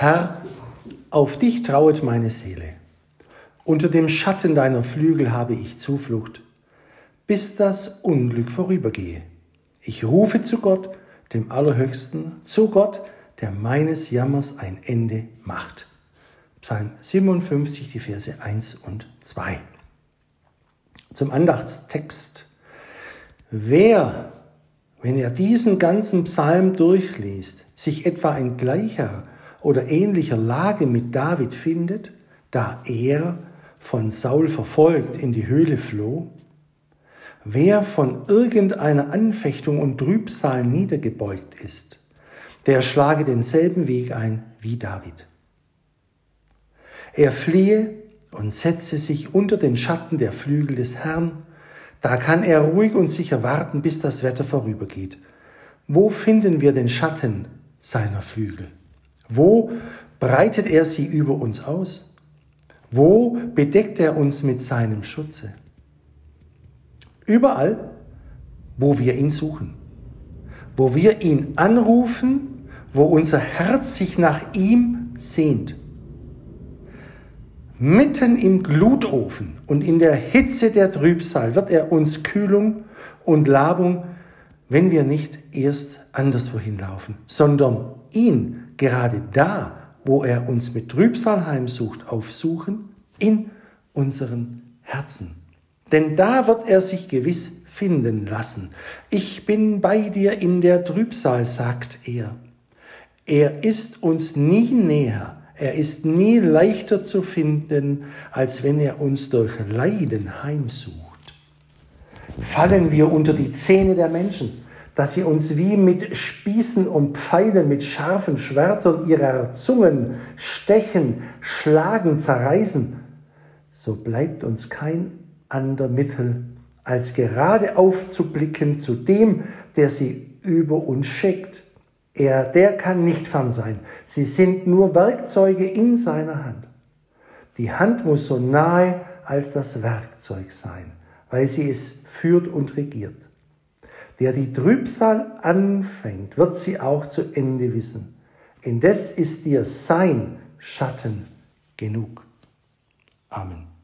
Herr, auf dich trauet meine Seele. Unter dem Schatten deiner Flügel habe ich Zuflucht, bis das Unglück vorübergehe. Ich rufe zu Gott, dem Allerhöchsten, zu Gott, der meines Jammers ein Ende macht. Psalm 57, die Verse 1 und 2. Zum Andachtstext. Wer, wenn er diesen ganzen Psalm durchliest, sich etwa in gleicher oder ähnlicher Lage mit David findet, da er von Saul verfolgt in die Höhle floh, wer von irgendeiner Anfechtung und Trübsal niedergebeugt ist, der schlage denselben Weg ein wie David. Er fliehe und setze sich unter den Schatten der Flügel des Herrn, da kann er ruhig und sicher warten, bis das Wetter vorübergeht. Wo finden wir den Schatten seiner Flügel? Wo breitet er sie über uns aus? Wo bedeckt er uns mit seinem Schutze? Überall, wo wir ihn suchen, wo wir ihn anrufen, wo unser Herz sich nach ihm sehnt. Mitten im Glutofen und in der Hitze der Trübsal wird er uns Kühlung und Labung, wenn wir nicht erst anderswohin laufen, sondern ihn gerade da, wo er uns mit Trübsal heimsucht, aufsuchen, in unseren Herzen. Denn da wird er sich gewiss finden lassen. Ich bin bei dir in der Trübsal, sagt er. Er ist uns nie näher, er ist nie leichter zu finden, als wenn er uns durch Leiden heimsucht. Fallen wir unter die Zähne der Menschen, dass sie uns wie mit Spießen und Pfeilen, mit scharfen Schwertern ihrer Zungen stechen, schlagen, zerreißen, so bleibt uns kein ander Mittel, als gerade aufzublicken zu dem, der sie über uns schickt er, der kann nicht fern sein. Sie sind nur Werkzeuge in seiner Hand. Die Hand muss so nahe als das Werkzeug sein, weil sie es führt und regiert. Der die Trübsal anfängt, wird sie auch zu Ende wissen. Indes ist dir sein Schatten genug. Amen.